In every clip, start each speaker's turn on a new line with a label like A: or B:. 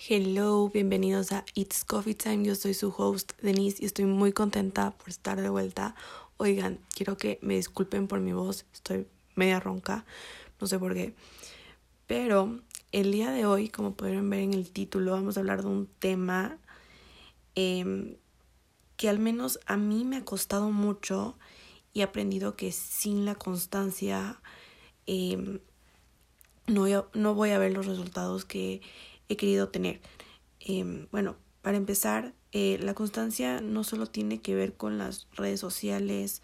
A: Hello, bienvenidos a It's Coffee Time. Yo soy su host Denise y estoy muy contenta por estar de vuelta. Oigan, quiero que me disculpen por mi voz, estoy media ronca, no sé por qué. Pero el día de hoy, como pudieron ver en el título, vamos a hablar de un tema em, que al menos a mí me ha costado mucho y he aprendido que sin la constancia em, no, no voy a ver los resultados que he querido tener. Em, bueno, para empezar, eh, la constancia no solo tiene que ver con las redes sociales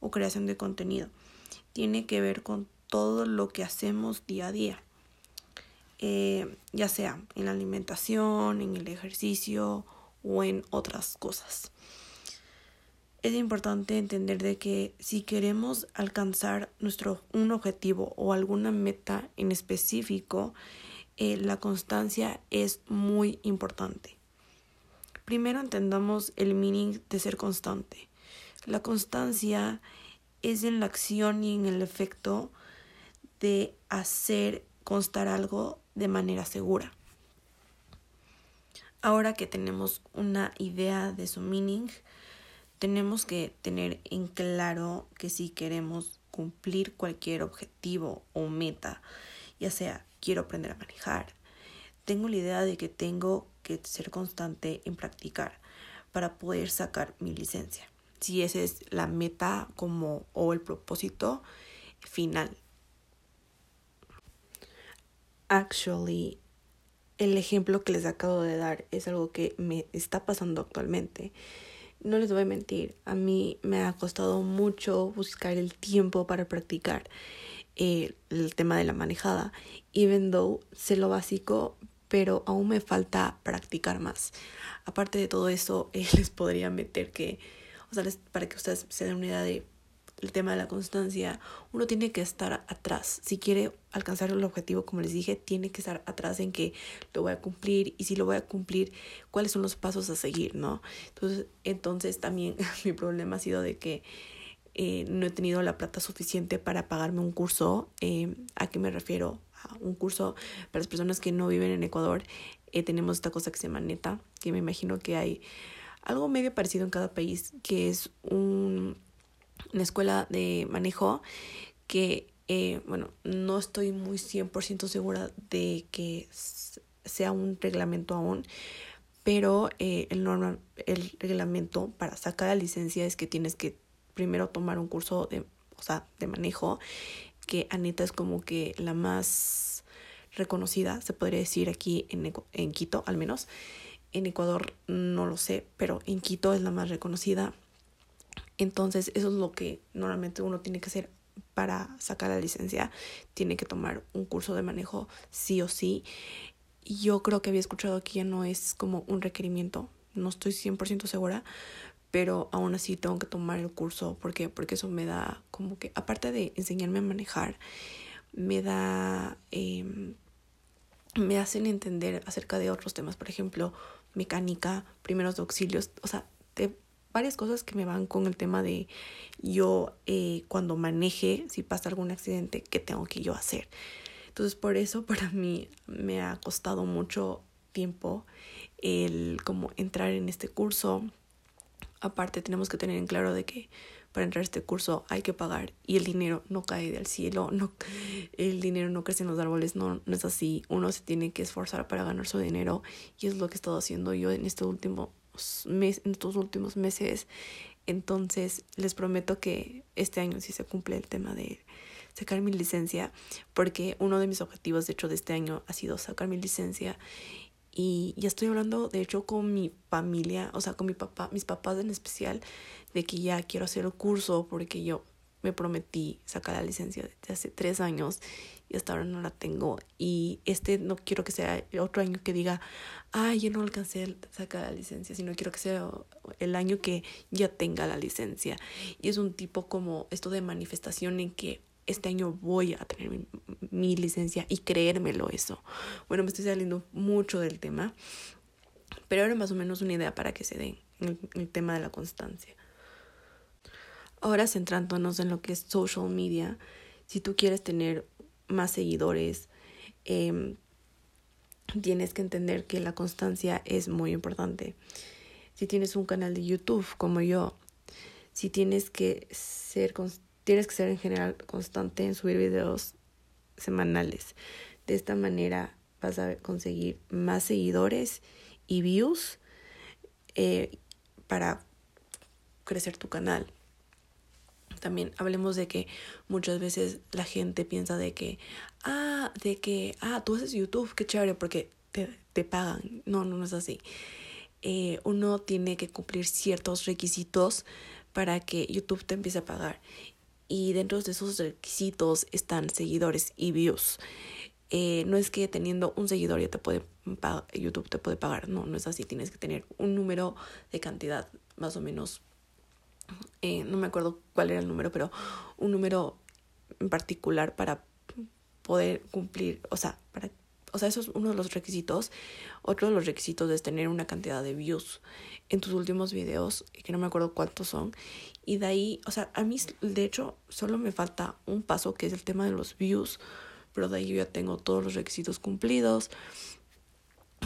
A: o creación de contenido, tiene que ver con todo lo que hacemos día a día, eh, ya sea en la alimentación, en el ejercicio o en otras cosas. Es importante entender de que si queremos alcanzar nuestro un objetivo o alguna meta en específico, eh, la constancia es muy importante. Primero entendamos el meaning de ser constante. La constancia es en la acción y en el efecto de hacer constar algo de manera segura. Ahora que tenemos una idea de su meaning, tenemos que tener en claro que si queremos cumplir cualquier objetivo o meta, ya sea quiero aprender a manejar. Tengo la idea de que tengo que ser constante en practicar para poder sacar mi licencia. Si esa es la meta como o el propósito final. Actually, el ejemplo que les acabo de dar es algo que me está pasando actualmente. No les voy a mentir, a mí me ha costado mucho buscar el tiempo para practicar eh, el tema de la manejada, even though sé lo básico, pero aún me falta practicar más. Aparte de todo eso, eh, les podría meter que, o sea, para que ustedes se den una idea de el tema de la constancia, uno tiene que estar atrás. Si quiere alcanzar el objetivo, como les dije, tiene que estar atrás en que lo voy a cumplir y si lo voy a cumplir, cuáles son los pasos a seguir, ¿no? Entonces, entonces también mi problema ha sido de que eh, no he tenido la plata suficiente para pagarme un curso. Eh, ¿A qué me refiero? A un curso para las personas que no viven en Ecuador. Eh, tenemos esta cosa que se llama NETA, que me imagino que hay algo medio parecido en cada país, que es un, una escuela de manejo que, bueno, no estoy muy 100% segura de que sea un reglamento aún, pero el, normal, el reglamento para sacar la licencia es que tienes que primero tomar un curso de, o sea, de manejo, que Anita es como que la más reconocida, se podría decir aquí en, en Quito al menos. En Ecuador no lo sé, pero en Quito es la más reconocida. Entonces eso es lo que normalmente uno tiene que hacer para sacar la licencia. Tiene que tomar un curso de manejo sí o sí. Yo creo que había escuchado que ya no es como un requerimiento, no estoy 100% segura, pero aún así tengo que tomar el curso. ¿Por qué? Porque eso me da como que, aparte de enseñarme a manejar, me da, eh, me hacen entender acerca de otros temas, por ejemplo, mecánica, primeros auxilios, o sea, de varias cosas que me van con el tema de yo eh, cuando maneje, si pasa algún accidente, ¿qué tengo que yo hacer? Entonces, por eso para mí me ha costado mucho tiempo el como entrar en este curso, Aparte tenemos que tener en claro de que para entrar a este curso hay que pagar y el dinero no cae del cielo, el dinero no crece en los árboles, no, es así. Uno se tiene que esforzar para ganar su dinero y es lo que he estado haciendo yo este en estos últimos meses. Entonces les prometo que este año sí se cumple el tema de sacar mi licencia porque uno de mis objetivos de hecho de este año ha sido sacar mi licencia y ya estoy hablando, de hecho, con mi familia, o sea, con mi papá, mis papás en especial, de que ya quiero hacer el curso porque yo me prometí sacar la licencia desde hace tres años y hasta ahora no la tengo. Y este no quiero que sea otro año que diga, ay, yo no alcancé a sacar la licencia, sino quiero que sea el año que ya tenga la licencia. Y es un tipo como esto de manifestación en que este año voy a tener mi, licencia y creérmelo eso. Bueno, me estoy saliendo mucho del tema, pero ahora más o menos una idea para que se den el, el tema de la constancia. Ahora centrándonos en lo que es social media, si tú quieres tener más seguidores, eh, tienes que entender que la constancia es muy importante. Si tienes un canal de YouTube como yo, si tienes que ser tienes que ser en general constante en subir videos semanales. De esta manera vas a conseguir más seguidores y views eh, para crecer tu canal. También hablemos de que muchas veces la gente piensa de que, ah, de que, ah, tú haces YouTube, qué chévere, porque te, te pagan. No, no, es así. Eh, uno tiene que cumplir ciertos requisitos para que YouTube te empiece a pagar. Y dentro de esos requisitos están seguidores y views. Eh, no es que teniendo un seguidor ya te puede YouTube te puede pagar. No, no es así. Tienes que tener un número de cantidad más o menos. Eh, no me acuerdo cuál era el número, pero un número en particular para poder cumplir, o sea, para o sea, eso es uno de los requisitos. Otro de los requisitos es tener una cantidad de views en tus últimos videos, que no me acuerdo cuántos son. Y de ahí, o sea, a mí, de hecho, solo me falta un paso que es el tema de los views. Pero de ahí yo ya tengo todos los requisitos cumplidos.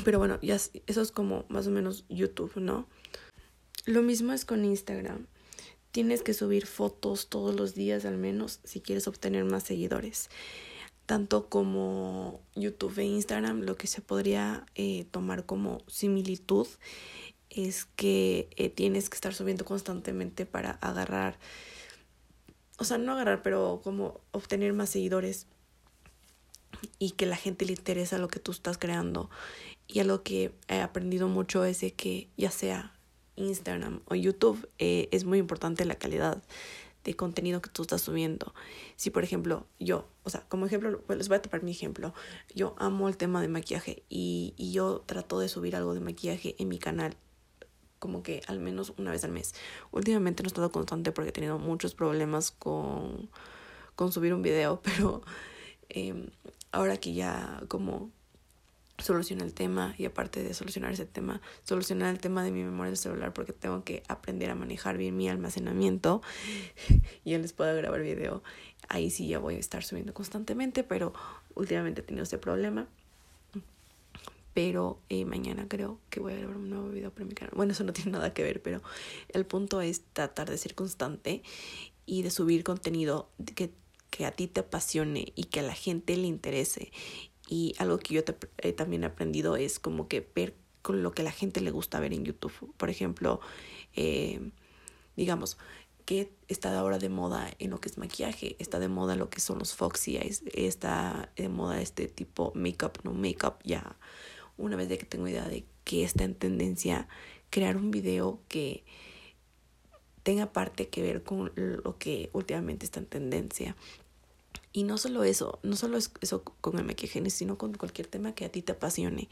A: Pero bueno, ya eso es como más o menos YouTube, ¿no? Lo mismo es con Instagram. Tienes que subir fotos todos los días al menos si quieres obtener más seguidores tanto como YouTube e Instagram, lo que se podría eh, tomar como similitud es que eh, tienes que estar subiendo constantemente para agarrar, o sea, no agarrar, pero como obtener más seguidores y que la gente le interesa lo que tú estás creando. Y algo que he aprendido mucho es de que ya sea Instagram o YouTube, eh, es muy importante la calidad de contenido que tú estás subiendo. Si, por ejemplo, yo, o sea, como ejemplo, pues les voy a tapar mi ejemplo. Yo amo el tema de maquillaje y, y yo trato de subir algo de maquillaje en mi canal como que al menos una vez al mes. Últimamente no he estado constante porque he tenido muchos problemas con, con subir un video, pero eh, ahora que ya como soluciona el tema y aparte de solucionar ese tema, solucionar el tema de mi memoria del celular porque tengo que aprender a manejar bien mi almacenamiento y ya les puedo grabar video. Ahí sí ya voy a estar subiendo constantemente, pero últimamente he tenido ese problema. Pero eh, mañana creo que voy a grabar un nuevo video para mi canal. Bueno, eso no tiene nada que ver, pero el punto es tratar de ser constante y de subir contenido que, que a ti te apasione y que a la gente le interese y algo que yo te, he también aprendido es como que ver con lo que la gente le gusta ver en YouTube. Por ejemplo, eh, digamos, que está ahora de moda en lo que es maquillaje, está de moda lo que son los foxy eyes, está de moda este tipo makeup, no makeup, ya una vez de que tengo idea de que está en tendencia, crear un video que tenga parte que ver con lo que últimamente está en tendencia. Y no solo eso, no solo es eso con el maquillaje, sino con cualquier tema que a ti te apasione.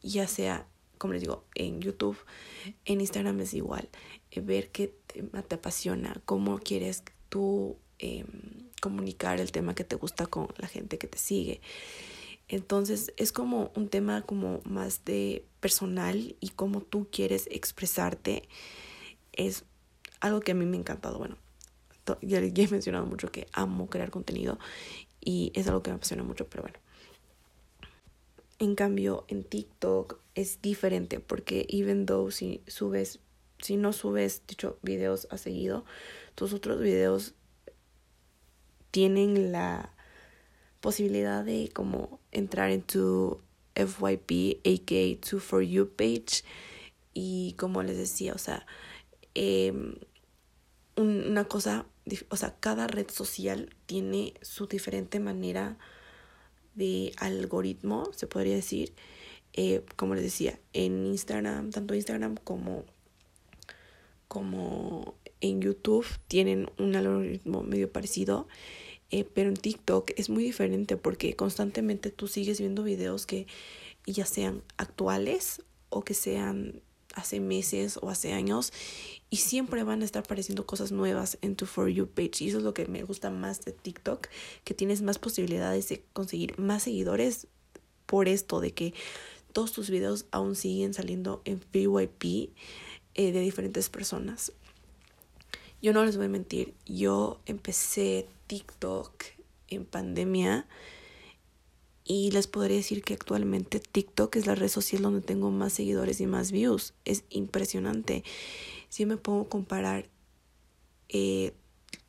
A: Ya sea, como les digo, en YouTube, en Instagram es igual. Eh, ver qué tema te apasiona, cómo quieres tú em, comunicar el tema que te gusta con la gente que te sigue. Entonces es como un tema como más de personal y cómo tú quieres expresarte. Es algo que a mí me ha encantado. Bueno, ya, he mencionado mucho que amo crear contenido y es algo que me apasiona mucho, pero bueno. En cambio, en TikTok es diferente porque even though si subes, si no subes, dicho, videos a seguido, tus otros videos tienen la posibilidad de como entrar en tu FYP, aka tu For You page. Y como les decía, o sea, eh, una cosa o sea, cada red social tiene su diferente manera de algoritmo, se podría decir. Eh, como les decía, en Instagram, tanto Instagram como, como en YouTube tienen un algoritmo medio parecido. Eh, pero en TikTok es muy diferente porque constantemente tú sigues viendo videos que ya sean actuales o que sean hace meses o hace años y siempre van a estar apareciendo cosas nuevas en tu For You page. Y eso es lo que me gusta más de TikTok, que tienes más posibilidades de conseguir más seguidores por esto, de que todos tus videos aún siguen saliendo en PYP eh, de diferentes personas. Yo no les voy a mentir, yo empecé TikTok en pandemia Y les podría decir que actualmente TikTok es la red social donde tengo más seguidores y más views. Es impresionante. Si me puedo comparar eh,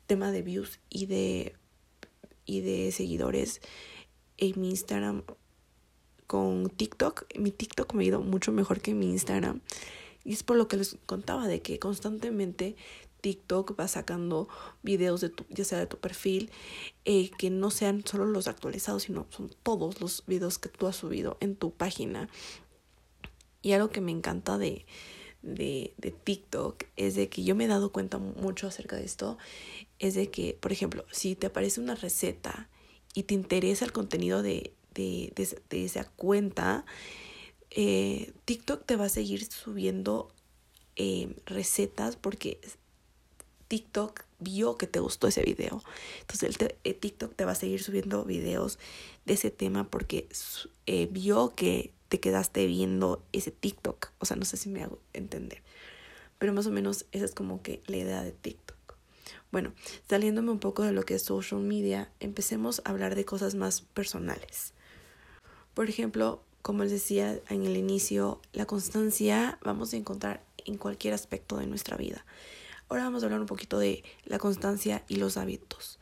A: tema de views y de, y de seguidores en mi Instagram con TikTok, mi TikTok me ha ido mucho mejor que mi Instagram. Y es por lo que les contaba de que constantemente TikTok va sacando videos de tu, ya sea de tu perfil, eh, que no sean solo los actualizados, sino son todos los videos que tú has subido en tu página. Y algo que me encanta de, de, de TikTok es de que yo me he dado cuenta mucho acerca de esto, es de que, por ejemplo, si te aparece una receta y te interesa el contenido de, de, de, esa cuenta, eh, TikTok te va a seguir subiendo eh, recetas porque TikTok vio que te gustó ese video. Entonces el eh, TikTok te va a seguir subiendo videos de ese tema porque eh, vio que te quedaste viendo ese TikTok. O sea, no sé si me hago entender. Pero más o menos esa es como que la idea de TikTok. Bueno, saliéndome un poco de lo que es social media, empecemos a hablar de cosas más personales. Por ejemplo, como les decía en el inicio, la constancia vamos a encontrar en cualquier aspecto de nuestra vida. Ahora vamos a hablar un poquito de la constancia y los hábitos.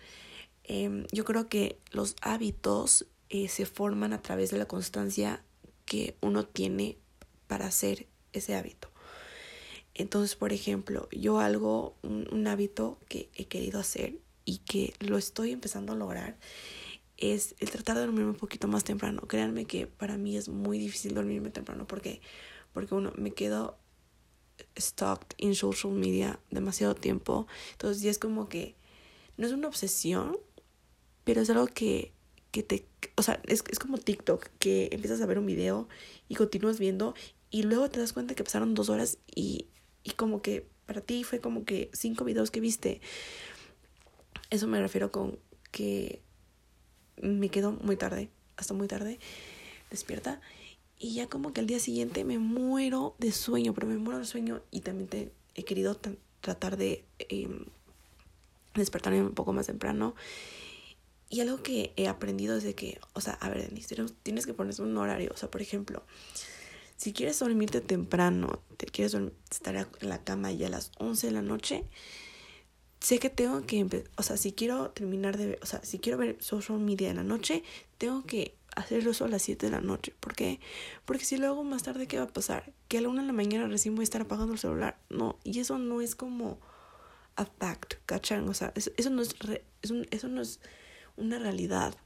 A: Em, yo creo que los hábitos eh, se forman a través de la constancia que uno tiene para hacer ese hábito. Entonces, por ejemplo, yo algo, un, hábito que he querido hacer y que lo estoy empezando a lograr es el tratar de dormirme un poquito más temprano. Créanme que para mí es muy difícil dormirme temprano porque porque uno me quedo stuck in social media demasiado tiempo. Entonces ya es como que no es una obsesión, pero es algo que, que te... O sea, es, es como TikTok, que empiezas a ver un video y continúas viendo y luego te das cuenta que pasaron dos horas y, y como que para ti fue como que cinco videos que viste. Eso me refiero con que me quedo muy tarde, hasta muy tarde, despierta y ya como que al día siguiente me muero de sueño, pero me muero de sueño y también te, he querido tratar de em, despertarme un poco más temprano. Y algo que he aprendido es que, o sea, a ver, Denise, tienes que ponerse un horario. O sea, por ejemplo, si quieres dormirte temprano, te quieres estar en la cama ya a las 11 de la noche, sé que tengo que, o sea, si quiero terminar de, o sea, si quiero ver social media en la noche, tengo que hacerlo eso a las 7 de la noche. ¿Por qué? Porque si lo hago más tarde, ¿qué va a pasar? Que a la 1 de la mañana recién voy a estar apagando el celular. No, y eso no es como a fact, ¿cachan? O sea, eso, no, es eso no es una realidad.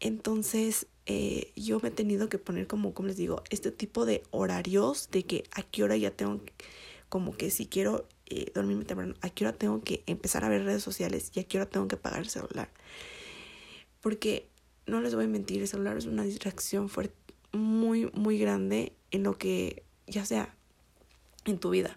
A: Entonces, eh, yo me he tenido que poner como, como les digo, este tipo de horarios de que a qué hora ya tengo, como que si quiero eh, dormirme temprano, a qué hora tengo que empezar a ver redes sociales y a qué hora tengo que pagar el celular. Porque no les voy a mentir, el celular es una distracción fuerte, muy, muy grande en lo que, ya sea en tu vida.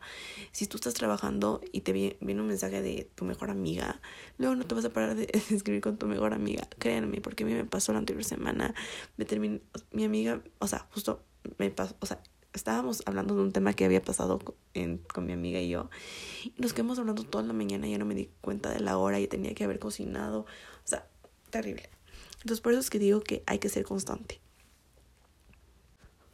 A: Si tú estás trabajando y te viene un mensaje de tu mejor amiga, luego no te vas a parar de escribir con tu mejor amiga. Créanme, porque a mí me pasó la anterior semana. Me terminé, mi amiga, o sea, justo me pasó, o sea, estábamos hablando de un tema que había pasado con, con mi amiga y yo. Y nos quedamos hablando toda la mañana, ya no me di cuenta de la hora y tenía que haber cocinado. O sea, terrible. Entonces por eso es que digo que hay que ser constante.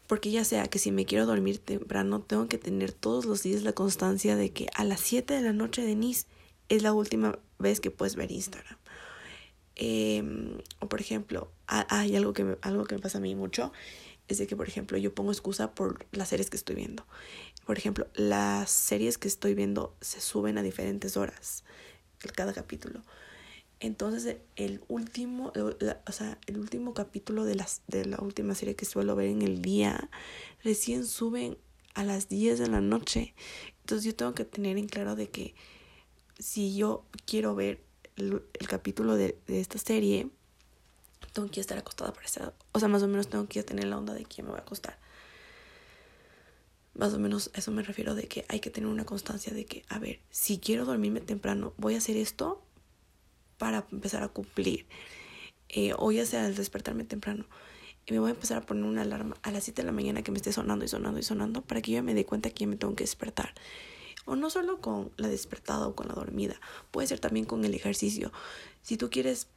A: Porque ya sea que si me quiero dormir temprano, tengo que tener todos los días la constancia de que a las 7 de la noche, Denise, es la última vez que puedes ver Instagram. Em, o por ejemplo, hay algo que, me, algo que me pasa a mí mucho, es de que, por ejemplo, yo pongo excusa por las series que estoy viendo. Por ejemplo, las series que estoy viendo se suben a diferentes horas, cada capítulo. Entonces, el último, o sea, el último capítulo de, las, de la última serie que suelo ver en el día, recién suben a las 10 de la noche. Entonces, yo tengo que tener en claro de que si yo quiero ver el, capítulo de, de, esta serie, tengo que estar acostada por esa. O sea, más o menos tengo que tener la onda de quién me voy a acostar. Más o menos eso me refiero de que hay que tener una constancia de que, a ver, si quiero dormirme temprano, voy a hacer esto para empezar a cumplir. Eh, o ya sea al despertarme temprano. Y me voy a empezar a poner una alarma a las 7 de la mañana que me esté sonando y sonando y sonando para que yo me dé cuenta que ya me tengo que despertar. O no solo con la despertada o con la dormida, puede ser también con el ejercicio. Si tú quieres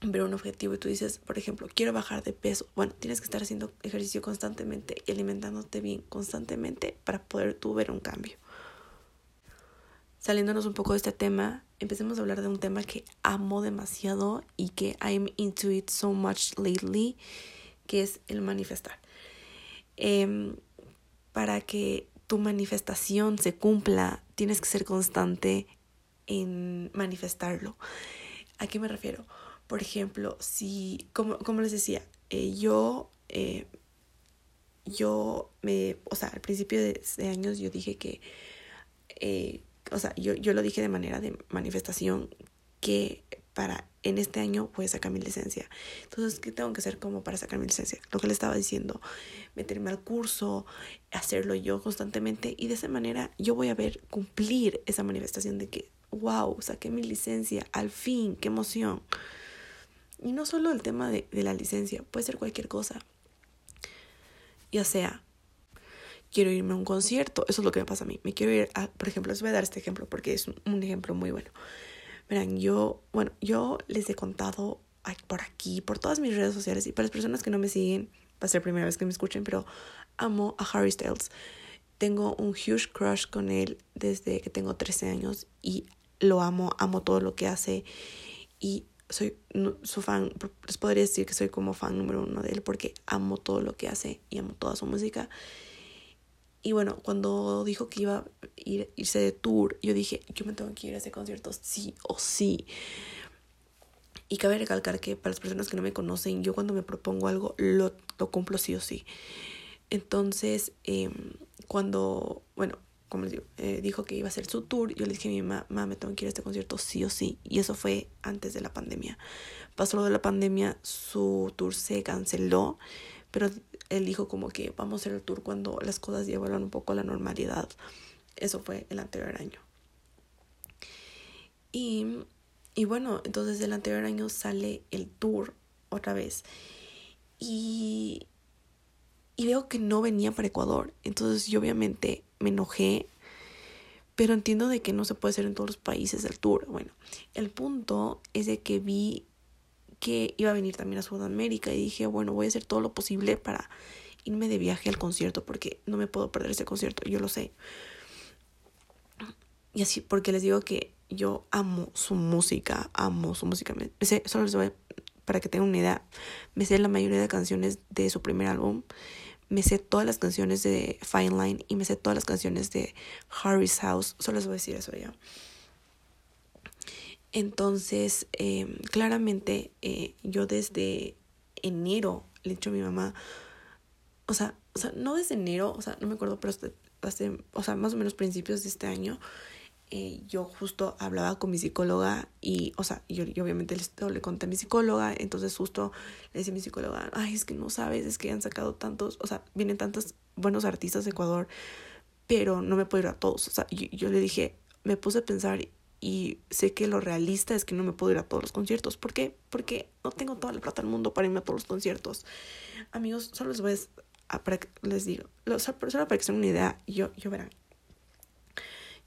A: ver un objetivo y tú dices, por ejemplo, quiero bajar de peso. Bueno, tienes que estar haciendo ejercicio constantemente y alimentándote bien constantemente para poder tú ver un cambio. Saliéndonos un poco de este tema, empecemos a hablar de un tema que amo demasiado y que I'm into it so much lately, que es el manifestar. Em, para que tu manifestación se cumpla, tienes que ser constante en manifestarlo. ¿A qué me refiero? Por ejemplo, si, como, como les decía, eh, yo, eh, yo me, o sea, al principio de, años yo dije que, eh, o sea, yo, yo lo dije de manera de manifestación que para en este año voy a sacar mi licencia. Entonces, ¿qué tengo que hacer como para sacar mi licencia? Lo que le estaba diciendo, meterme al curso, hacerlo yo constantemente y de esa manera yo voy a ver cumplir esa manifestación de que, wow, saqué mi licencia, al fin, qué emoción. Y no solo el tema de, la licencia, puede ser cualquier cosa. Ya sea, quiero irme a un concierto, eso es lo que me pasa a mí. Me quiero ir a, por ejemplo, les voy a dar este ejemplo porque es un, ejemplo muy bueno. Verán, yo, bueno, yo les he contado por aquí, por todas mis redes sociales y para las personas que no me siguen, va a ser la primera vez que me escuchen, pero amo a Harry Styles. Tengo un huge crush con él desde que tengo 13 años y lo amo, amo todo lo que hace y soy su fan, les podría decir que soy como fan número uno de él porque amo todo lo que hace y amo toda su música. Y bueno, cuando dijo que iba a ir, irse de tour, yo dije, yo me tengo que ir a ese concierto sí o sí. Y cabe recalcar que para las personas que no me conocen, yo cuando me propongo algo, lo, lo cumplo sí o sí. Entonces, em, cuando, bueno, como les digo, eh, dijo que iba a hacer su tour. Yo le dije a mi mamá, mamá, me tengo que ir a este concierto sí o sí. Y eso fue antes de la pandemia. Pasó lo de la pandemia, su tour se canceló, pero él dijo como que vamos a hacer el tour cuando las cosas ya un poco a la normalidad. Eso fue el anterior año. Y, y bueno, entonces el anterior año sale el tour otra vez. Y, y veo que no venía para Ecuador. Entonces yo obviamente me enojé, pero entiendo de que no se puede hacer en todos los países del tour. Bueno, el punto es de que vi que iba a venir también a Sudamérica y dije, bueno, voy a hacer todo lo posible para irme de viaje al concierto porque no me puedo perder ese concierto, yo lo sé. Y así, porque les digo que yo amo su música, amo su música. Me sé, solo les voy, para que tengan una idea, me sé la mayoría de canciones de su primer álbum me sé todas las canciones de Fine Line y me sé todas las canciones de Harry's House. Solo les voy a decir eso ya. Entonces, em, claramente, eh, yo desde enero le he dicho a mi mamá, o sea, o sea, no desde enero, o sea, no me acuerdo, pero hace, o sea, más o menos principios de este año, eh, yo justo hablaba con mi psicóloga y, o sea, yo, obviamente le, conté a mi psicóloga, entonces justo le decía a mi psicóloga, ay, es que no sabes, es que han sacado tantos, o sea, vienen tantos buenos artistas de Ecuador, pero no me puedo ir a todos, o sea, yo le dije, me puse a pensar y sé que lo realista es que no me puedo ir a todos los conciertos. ¿Por qué? Porque no tengo toda la plata del mundo para irme a todos los conciertos. Amigos, solo les voy a, para les digo, solo para que se una idea, yo, yo verán,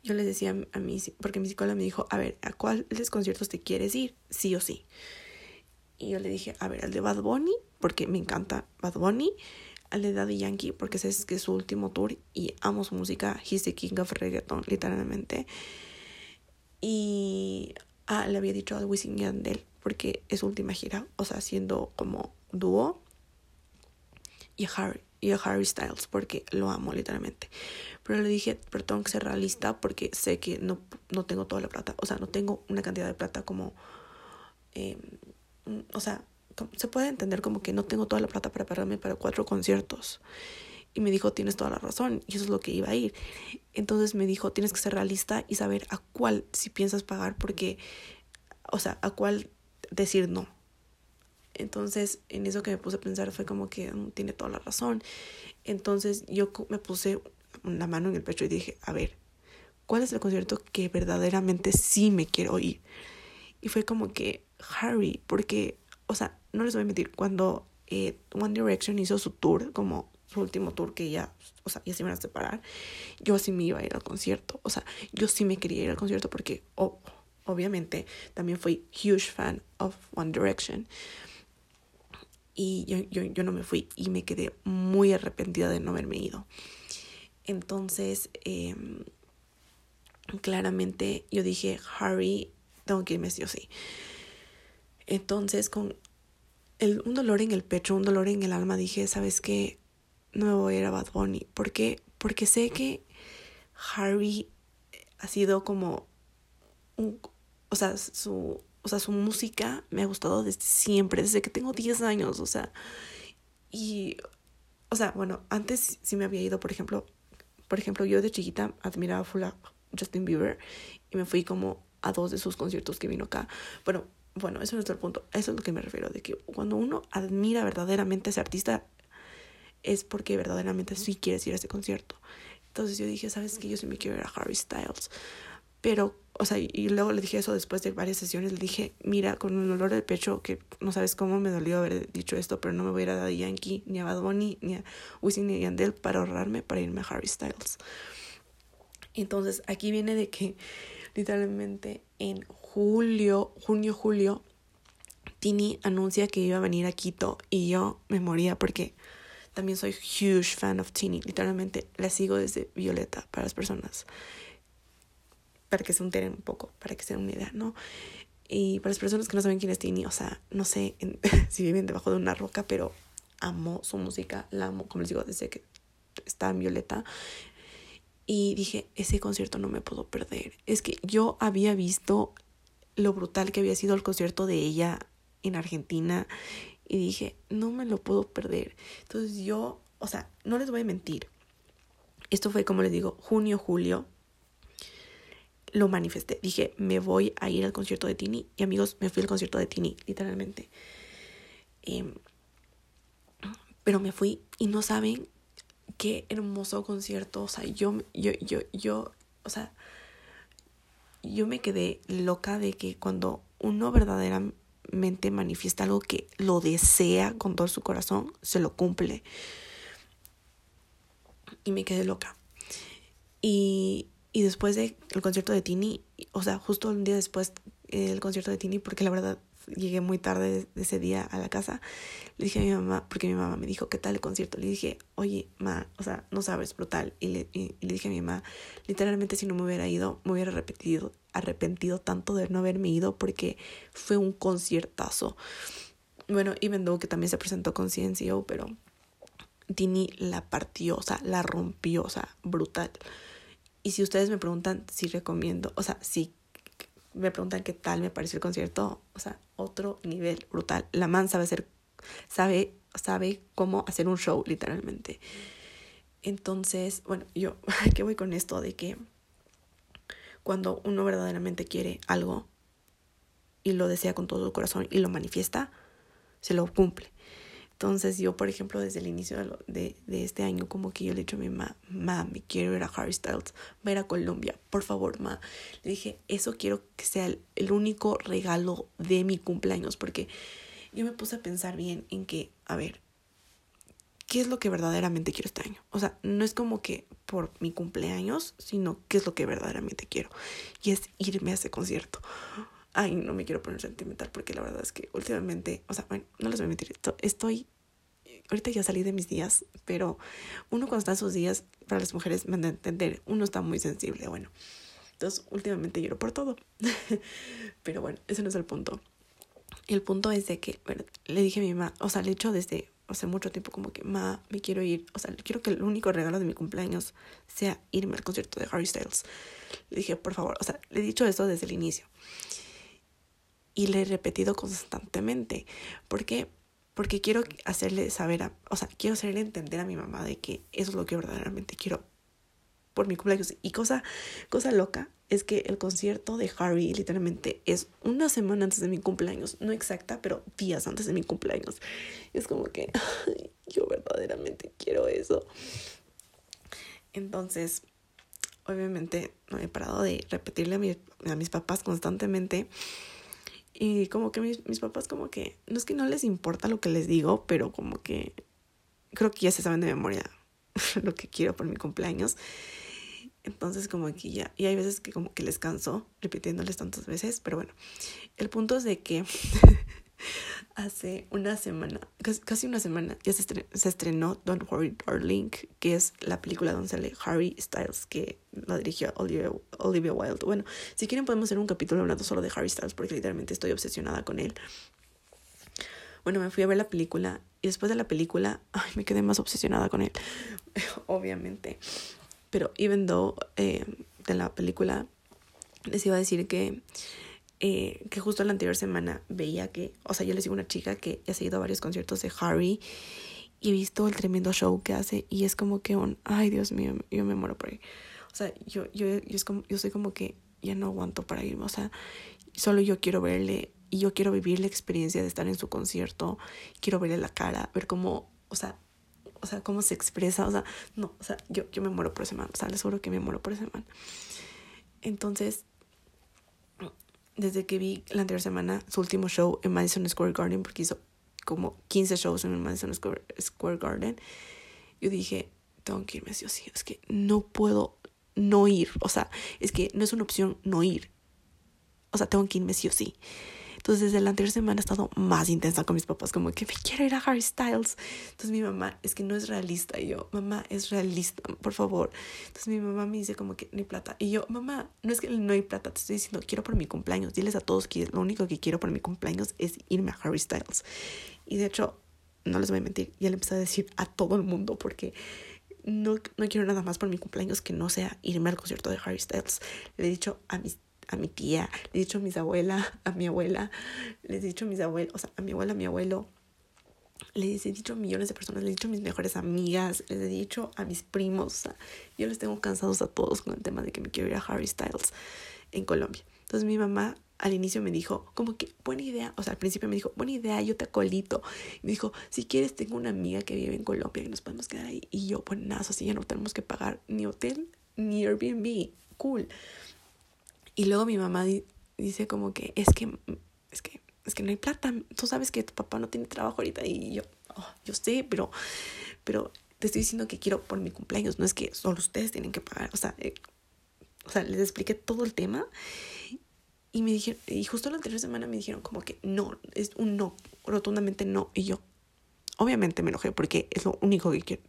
A: yo les decía a mí, porque mi psicóloga me dijo, a ver, ¿a cuáles conciertos te quieres ir? Sí o sí. Y yo le dije, a ver, al de Bad Bunny, porque me encanta Bad Bunny, al de Daddy Yankee, porque es, que es su último tour y amo su música, he's the king of reggaeton, literalmente. Y ah, le había dicho a Wisin Yandel, porque es su última gira, o sea, siendo como dúo. Y a Harry, y a Harry Styles, porque lo amo literalmente. Pero le dije, pero que ser realista porque sé que no, no tengo toda la plata. O sea, no tengo una cantidad de plata como... Em, o sea, se puede entender como que no tengo toda la plata para pagarme para cuatro conciertos. Y me dijo, tienes toda la razón. Y eso es lo que iba a ir. Entonces me dijo, tienes que ser realista y saber a cuál si piensas pagar porque, o sea, a cuál decir no. Entonces, en eso que me puse a pensar fue como que mm, tiene toda la razón. Entonces, yo me puse la mano en el pecho y dije, a ver, ¿cuál es el concierto que verdaderamente sí me quiero ir? Y fue como que Harry, porque, o sea, no les voy a mentir, cuando eh, One Direction hizo su tour, como su último tour que ya, o sea, ya se iban a separar, yo sí me iba a ir al concierto, o sea, yo sí me quería ir al concierto porque, obviamente también fui huge fan of One Direction. Y yo, yo, yo no me fui y me quedé muy arrepentida de no haberme ido. Entonces, em, claramente yo dije, Harry, tengo que irme sí o sí. Entonces, con un dolor en el pecho, un dolor en el alma, dije, ¿sabes qué? No voy a ir a Bad Bunny. ¿Por qué? Porque sé que Harry ha sido como un, o sea, su, o sea, su música me ha gustado desde siempre, desde que tengo 10 años, o sea, y, o sea, bueno, antes sí me había ido, por ejemplo, por ejemplo, yo de chiquita admiraba full a Justin Bieber y me fui como a dos de sus conciertos que vino acá. Bueno, bueno, eso no es el punto. Eso es lo que me refiero, de que cuando uno admira verdaderamente a ese artista es porque verdaderamente sí quieres ir a ese concierto. Entonces yo dije, ¿sabes qué? Yo sí me quiero ir a Harry Styles. Pero, o sea, y luego le dije eso después de varias sesiones. Le dije, mira, con un dolor del pecho, que no sabes cómo me dolió haber dicho esto, pero no me voy a ir a Daddy Yankee, ni a Bad Bunny, ni a Wisin, ni a Yandel para ahorrarme para irme a Harry Styles. Entonces, aquí viene de que literalmente en julio, junio, julio, Tini anuncia que iba a venir a Quito y yo me moría porque también soy huge fan of Tini. Literalmente la sigo desde Violeta para las personas. Para que se enteren un poco, para que se den una idea, ¿no? Y para las personas que no saben quién es Tini, o sea, no sé si viven debajo de una roca, pero amo su música, la amo, como les digo, desde que está en Violeta. Y dije, ese concierto no me puedo perder. Es que yo había visto lo brutal que había sido el concierto de ella en Argentina y dije, no me lo puedo perder. Entonces yo, o sea, no les voy a mentir. Esto fue, como les digo, junio, julio. Lo manifesté. Dije, me voy a ir al concierto de Tini. Y amigos, me fui al concierto de Tini, literalmente. Em, pero me fui y no saben qué hermoso concierto. O sea, yo, yo, yo, yo, o sea, yo me quedé loca de que cuando uno verdaderamente manifiesta algo que lo desea con todo su corazón, se lo cumple. Y me quedé loca. Y, y después del concierto de Tini, o sea, justo un día después del concierto de Tini, porque la verdad llegué muy tarde de ese día a la casa, le dije a mi mamá, porque mi mamá me dijo, ¿qué tal el concierto? Le dije, oye, ma, o sea, no sabes, brutal. Y le, y, le dije a mi mamá, literalmente si no me hubiera ido, me hubiera repetido, arrepentido tanto de no haberme ido porque fue un conciertazo. Bueno, y Though que también se presentó con CNCO, pero Tini la partió, o sea, la rompió, o sea, brutal. Y si ustedes me preguntan si recomiendo, o sea, si me preguntan qué tal me pareció el concierto, o sea, otro nivel brutal. La man sabe hacer, sabe, sabe cómo hacer un show, literalmente. Entonces, bueno, yo, ¿qué voy con esto? De que cuando uno verdaderamente quiere algo y lo desea con todo su corazón y lo manifiesta, se lo cumple. Entonces yo, por ejemplo, desde el inicio de, de, este año, como que yo le he dicho a mi mamá, ma, me quiero ir a Harry Styles, va a ir a Colombia, por favor, ma. Le dije, eso quiero que sea el, el único regalo de mi cumpleaños, porque yo me puse a pensar bien en que, a ver, ¿qué es lo que verdaderamente quiero este año? O sea, no es como que por mi cumpleaños, sino qué es lo que verdaderamente quiero. Y es irme a ese concierto. Ay, no me quiero poner sentimental porque la verdad es que últimamente, o sea, bueno, no les voy a mentir, estoy, ahorita ya salí de mis días, pero uno cuando está en sus días, para las mujeres me entender, uno está muy sensible, bueno. Entonces, últimamente lloro por todo. pero bueno, ese no es el punto. El punto es de que, bueno, le dije a mi mamá, o sea, le he hecho desde hace mucho tiempo como que, ma, me quiero ir, o sea, quiero que el único regalo de mi cumpleaños sea irme al concierto de Harry Styles. Le dije, por favor, o sea, le he dicho esto desde el inicio y le he repetido constantemente. ¿Por qué? Porque quiero hacerle saber, a, o sea, quiero hacerle entender a mi mamá de que eso es lo que verdaderamente quiero por mi cumpleaños. Y cosa, cosa loca es que el concierto de Harry literalmente es una semana antes de mi cumpleaños, no exacta, pero días antes de mi cumpleaños. es como que yo verdaderamente quiero eso. Entonces, obviamente no he parado de repetirle a, a mis papás constantemente y como que mis, mis papás como que, no es que no les importa lo que les digo, pero como que creo que ya se saben de memoria lo que quiero por mi cumpleaños. Entonces como que ya, y hay veces que como que les canso repitiéndoles tantas veces, pero bueno, el punto es de que hace una semana, casi una semana, ya se estrenó, Don't Worry Darling, que es la película donde sale Harry Styles, que la dirigió Olivia, Olivia Wilde. Bueno, si quieren podemos hacer un capítulo hablando solo de Harry Styles, porque literalmente estoy obsesionada con él. Bueno, me fui a ver la película y después de la película, ay, me quedé más obsesionada con él, obviamente. Pero even though eh, de la película les iba a decir que, eh, que justo la anterior semana veía que, o sea, yo les digo a una chica que ha ido a varios conciertos de Harry y he visto el tremendo show que hace y es como que un, ay Dios mío, yo me muero por ahí. O sea, yo, yo, yo, es como, yo soy como que ya no aguanto para irme, o sea, solo yo quiero verle y yo quiero vivir la experiencia de estar en su concierto, quiero verle la cara, ver cómo, o sea, o sea, cómo se expresa, o sea, no, o sea, yo, yo me muero por ese o sea, les juro que me muero por ese man. Entonces, desde que vi la anterior semana su último show en Madison Square Garden, porque hizo como 15 shows en Madison Square, Square Garden, yo dije, tengo que irme sí o sí, es que no puedo no ir, o sea, es que no es una opción no ir, o sea, tengo que irme sí o sí. Entonces, desde la anterior semana he estado más intensa con mis papás, como que me quiero ir a Harry Styles. Entonces, mi mamá es que no es realista. Y yo, mamá, es realista, por favor. Entonces, mi mamá me dice como que no hay plata. Y yo, mamá, no es que no hay plata, te estoy diciendo, quiero por mi cumpleaños. Diles a todos que lo único que quiero por mi cumpleaños es irme a Harry Styles. Y de hecho, no les voy a mentir, ya le empecé a decir a todo el mundo porque no, no quiero nada más por mi cumpleaños que no sea irme al concierto de Harry Styles. Le he dicho a mis a mi tía, le he dicho a mis abuelas, a mi abuela, les he dicho a mis abuelos, o sea, a mi abuela, a mi abuelo, les he dicho a millones de personas, les he dicho a mis mejores amigas, les he dicho a mis primos, o sea, yo les tengo cansados a todos con el tema de que me quiero ir a Harry Styles en Colombia. Entonces mi mamá al inicio me dijo, como que buena idea, o sea, al principio me dijo, buena idea, yo te acolito. Me dijo, si quieres, tengo una amiga que vive en Colombia y nos podemos quedar ahí. Y yo, buenazo, así ya no tenemos que pagar ni hotel ni Airbnb. Cool. Y luego mi mamá dice como que es que, es que, es que no hay plata. Tú sabes que tu papá no tiene trabajo ahorita y yo, oh, yo sé, pero, pero te estoy diciendo que quiero por mi cumpleaños. No es que solo ustedes tienen que pagar. O sea, eh, o sea, les expliqué todo el tema y me dijeron, y justo la anterior semana me dijeron como que no, es un no, rotundamente no. Y yo, obviamente me enojé porque es lo único que quiero,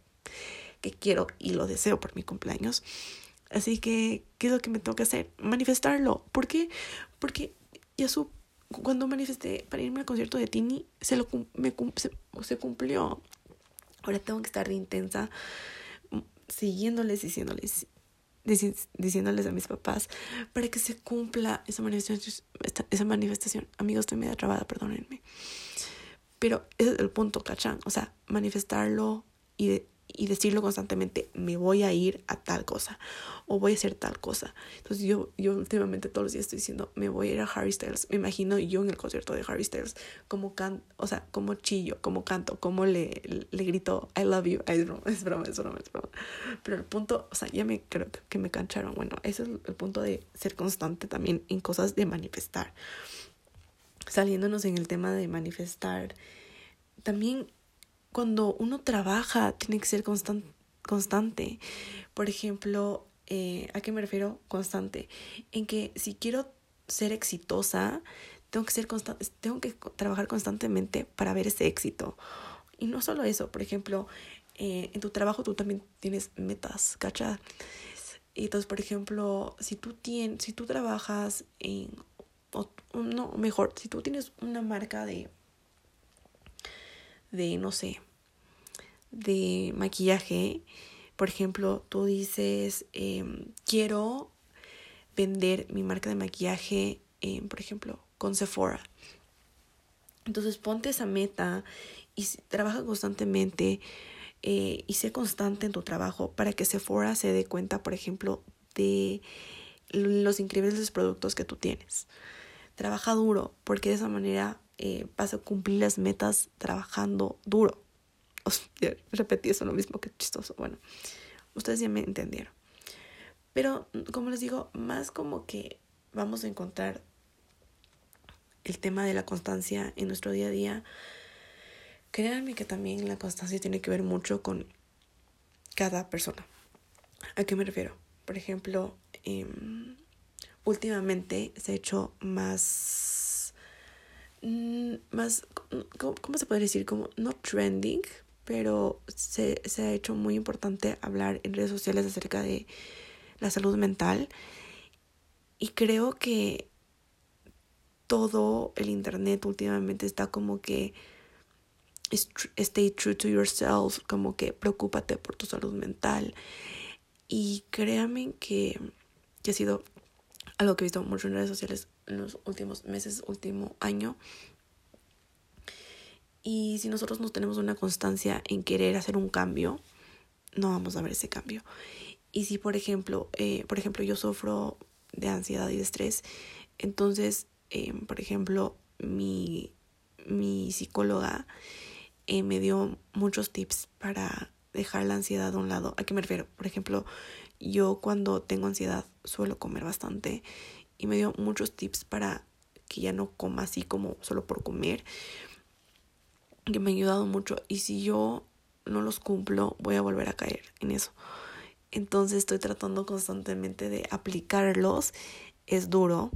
A: que quiero y lo deseo por mi cumpleaños. Así que, ¿qué es lo que me que hacer? Manifestarlo. ¿Por qué? Porque ya su, cuando manifesté para irme al concierto de Tini, se, lo, me, se, se cumplió. Ahora tengo que estar de intensa mm, siguiéndoles, diciéndoles, diciéndoles a mis papás para que se cumpla esa manifestación. Esa manifestación. Amigos, estoy media trabada, perdónenme. Pero ese es el punto, ¿cachan? O sea, manifestarlo y de, y decirlo constantemente, me voy a ir a tal cosa o voy a hacer tal cosa. Entonces yo, yo últimamente todos los días estoy diciendo, me voy a ir a Harry Styles. Me imagino yo en el concierto de Harry Styles, como can, o sea, como chillo, como canto, como le, le grito, I love you. es broma, es broma, es broma, es broma. Pero el punto, o sea, ya me creo que me cancharon. Bueno, ese es el punto de ser constante también en cosas de manifestar. Saliéndonos en el tema de manifestar, también cuando uno trabaja tiene que ser constante. Por ejemplo, eh, ¿a qué me refiero? Constante. En que si quiero ser exitosa, tengo que ser tengo que trabajar constantemente para ver ese éxito. Y no solo eso, por ejemplo, eh, en tu trabajo tú también tienes metas, ¿cachai? Y entonces, por ejemplo, si tú tienes, si tú trabajas en, o, no, mejor, si tú tienes una marca de, de, no sé, de maquillaje, por ejemplo, tú dices, em, quiero vender mi marca de maquillaje, por ejemplo, con Sephora. Entonces ponte esa meta y trabaja constantemente eh, y sé constante en tu trabajo para que Sephora se dé cuenta, por ejemplo, de los increíbles productos que tú tienes. Trabaja duro porque de esa manera eh, a cumplir las metas trabajando duro repetí eso lo mismo que chistoso. Bueno, ustedes ya me entendieron. Pero como les digo, más como que vamos a encontrar el tema de la constancia en nuestro día a día. Créanme que también la constancia tiene que ver mucho con cada persona. ¿A qué me refiero? por ejemplo, em, últimamente se ha hecho más, más, ¿cómo, se puede decir? Como no trending, pero se, se ha hecho muy importante hablar en redes sociales acerca de la salud mental. Y creo que todo el internet últimamente está como que stay true to yourself, como que preocúpate por tu salud mental. Y créanme que, que ha sido algo que he visto mucho en redes sociales en los últimos meses, último año. Y si nosotros no tenemos una constancia en querer hacer un cambio, no vamos a ver ese cambio. Y si, por ejemplo, eh, por ejemplo, yo sufro de ansiedad y de estrés, entonces, eh, por ejemplo, mi, mi psicóloga eh, me dio muchos tips para dejar la ansiedad a un lado. ¿A qué me refiero? Por ejemplo, yo cuando tengo ansiedad suelo comer bastante y me dio muchos tips para que ya no coma así como solo por comer, que me ha ayudado mucho y si yo no los cumplo voy a volver a caer en eso. Entonces estoy tratando constantemente de aplicarlos. Es duro,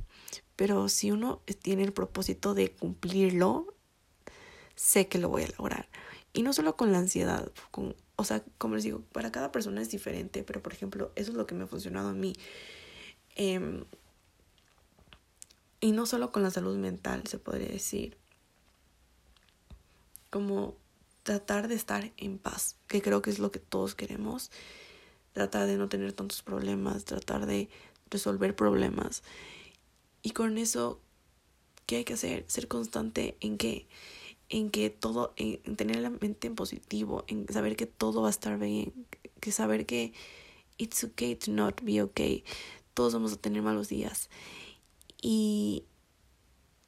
A: pero si uno tiene el propósito de cumplirlo, sé que lo voy a lograr. Y no solo con la ansiedad, con, o sea, como les digo, para cada persona es diferente, pero por ejemplo, eso es lo que me ha funcionado a mí. Em, y no solo con la salud mental, se podría decir. Como tratar de estar en paz, que creo que es lo que todos queremos. Tratar de no tener tantos problemas, tratar de resolver problemas. Y con eso, ¿qué hay que hacer? Ser constante en qué? en que todo, en tener la mente en positivo, en saber que todo va a estar bien, que saber que it's okay to not be okay. Todos vamos a tener malos días. Y,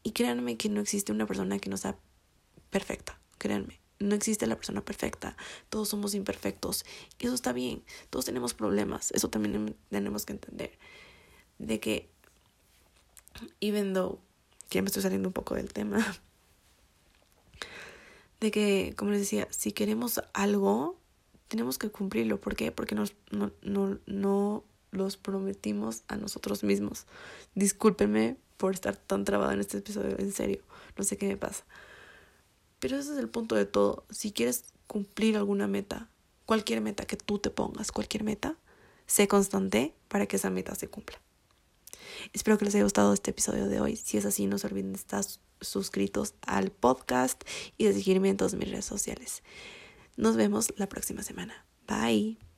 A: y créanme que no existe una persona que no sea perfecta, créanme. No existe la persona perfecta, todos somos imperfectos y eso está bien, todos tenemos problemas, eso también tenemos que entender. De que, even though, que me estoy saliendo un poco del tema, de que, como les decía, si queremos algo, tenemos que cumplirlo. ¿Por qué? Porque no, no, no los prometimos a nosotros mismos. Discúlpenme por estar tan trabada en este episodio, en serio, no sé qué me pasa. Pero ese es el punto de todo. Si quieres cumplir alguna meta, cualquier meta que tú te pongas, cualquier meta, sé constante para que esa meta se cumpla. Espero que les haya gustado este episodio de hoy. Si es así, no se olviden de estar suscritos al podcast y de seguirme en todas mis redes sociales. Nos vemos la próxima semana. Bye.